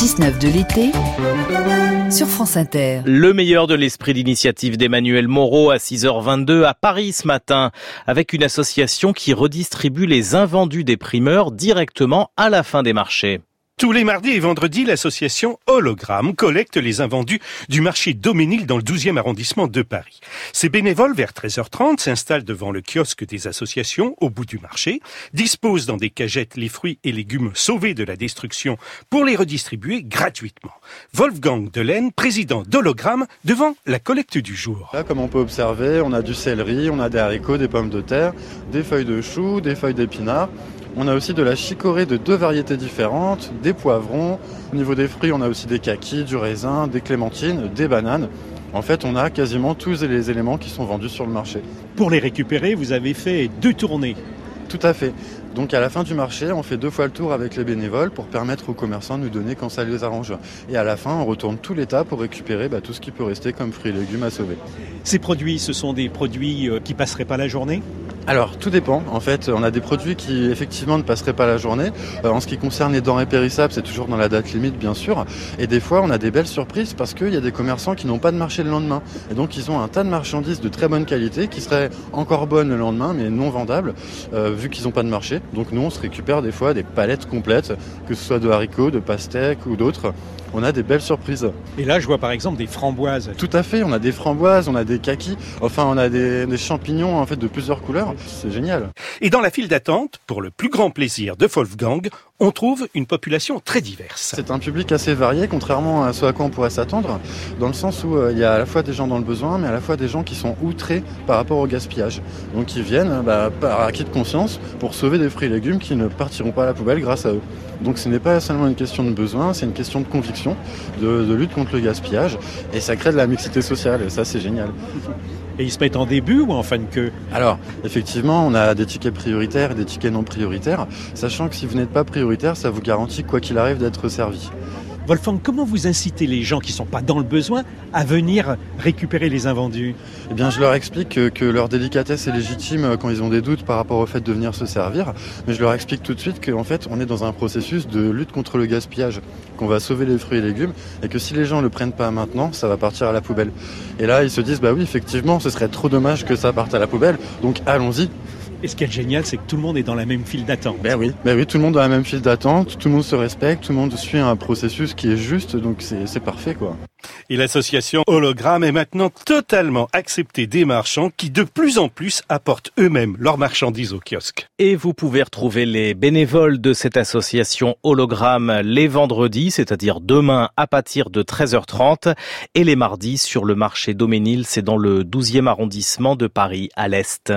6-9 de l'été sur France Inter. Le meilleur de l'esprit d'initiative d'Emmanuel Moreau à 6h22 à Paris ce matin avec une association qui redistribue les invendus des primeurs directement à la fin des marchés. Tous les mardis et vendredis, l'association Hologramme collecte les invendus du marché Doménil dans le 12e arrondissement de Paris. Ces bénévoles, vers 13h30, s'installent devant le kiosque des associations au bout du marché, disposent dans des cagettes les fruits et légumes sauvés de la destruction pour les redistribuer gratuitement. Wolfgang Delaine, président d'Hologramme, devant la collecte du jour. Là, comme on peut observer, on a du céleri, on a des haricots, des pommes de terre, des feuilles de chou, des feuilles d'épinards. On a aussi de la chicorée de deux variétés différentes, des poivrons. Au niveau des fruits, on a aussi des kakis, du raisin, des clémentines, des bananes. En fait, on a quasiment tous les éléments qui sont vendus sur le marché. Pour les récupérer, vous avez fait deux tournées. Tout à fait. Donc à la fin du marché, on fait deux fois le tour avec les bénévoles pour permettre aux commerçants de nous donner quand ça les arrange. Et à la fin, on retourne tout l'état pour récupérer bah, tout ce qui peut rester comme fruits et légumes à sauver. Ces produits, ce sont des produits euh, qui passeraient pas la journée? Alors tout dépend. En fait, on a des produits qui effectivement ne passeraient pas la journée. Euh, en ce qui concerne les denrées périssables, c'est toujours dans la date limite, bien sûr. Et des fois, on a des belles surprises parce qu'il y a des commerçants qui n'ont pas de marché le lendemain. Et donc, ils ont un tas de marchandises de très bonne qualité qui seraient encore bonnes le lendemain, mais non vendables, euh, vu qu'ils n'ont pas de marché. Donc, nous, on se récupère des fois des palettes complètes, que ce soit de haricots, de pastèques ou d'autres on a des belles surprises. Et là, je vois par exemple des framboises. Tout à fait, on a des framboises, on a des kakis, enfin on a des, champignons en fait de plusieurs couleurs. C'est génial. Et dans la file d'attente, pour le plus grand plaisir de Wolfgang, on trouve une population très diverse. C'est un public assez varié, contrairement à ce à quoi on pourrait s'attendre, dans le sens où euh, il y a à la fois des gens dans le besoin, mais à la fois des gens qui sont outrés par rapport au gaspillage. Donc ils viennent bah, par acquis de conscience pour sauver des fruits et légumes qui ne partiront pas à la poubelle grâce à eux. Donc ce n'est pas seulement une question de besoin, c'est une question de conviction, de, de lutte contre le gaspillage, et ça crée de la mixité sociale, et ça c'est génial. Et ils se mettent en début ou en fin de queue Alors, effectivement, on a des tickets prioritaires et des tickets non prioritaires, sachant que si vous n'êtes pas prioritaire, ça vous garantit, quoi qu'il arrive, d'être servi. Wolfgang, comment vous incitez les gens qui ne sont pas dans le besoin à venir récupérer les invendus? Eh bien, je leur explique que, leur délicatesse est légitime quand ils ont des doutes par rapport au fait de venir se servir, mais je leur explique tout de suite qu'en fait, on est dans un processus de lutte contre le gaspillage, qu'on va sauver les fruits et légumes, et que si les gens ne le prennent pas maintenant, ça va partir à la poubelle. Et là, ils se disent, bah oui, effectivement, ce serait trop dommage que ça parte à la poubelle, donc allons-y. Et ce qui est génial, c'est que tout le monde est dans la même file d'attente. Ben oui, ben oui, tout le monde dans la même file d'attente, tout le monde se respecte, tout le monde suit un processus qui est juste, donc c'est parfait quoi. Et l'association Hologramme est maintenant totalement acceptée des marchands qui de plus en plus apportent eux-mêmes leurs marchandises au kiosque. Et vous pouvez retrouver les bénévoles de cette association Hologramme les vendredis, c'est-à-dire demain à partir de 13h30 et les mardis sur le marché Doménil, c'est dans le 12e arrondissement de Paris à l'Est.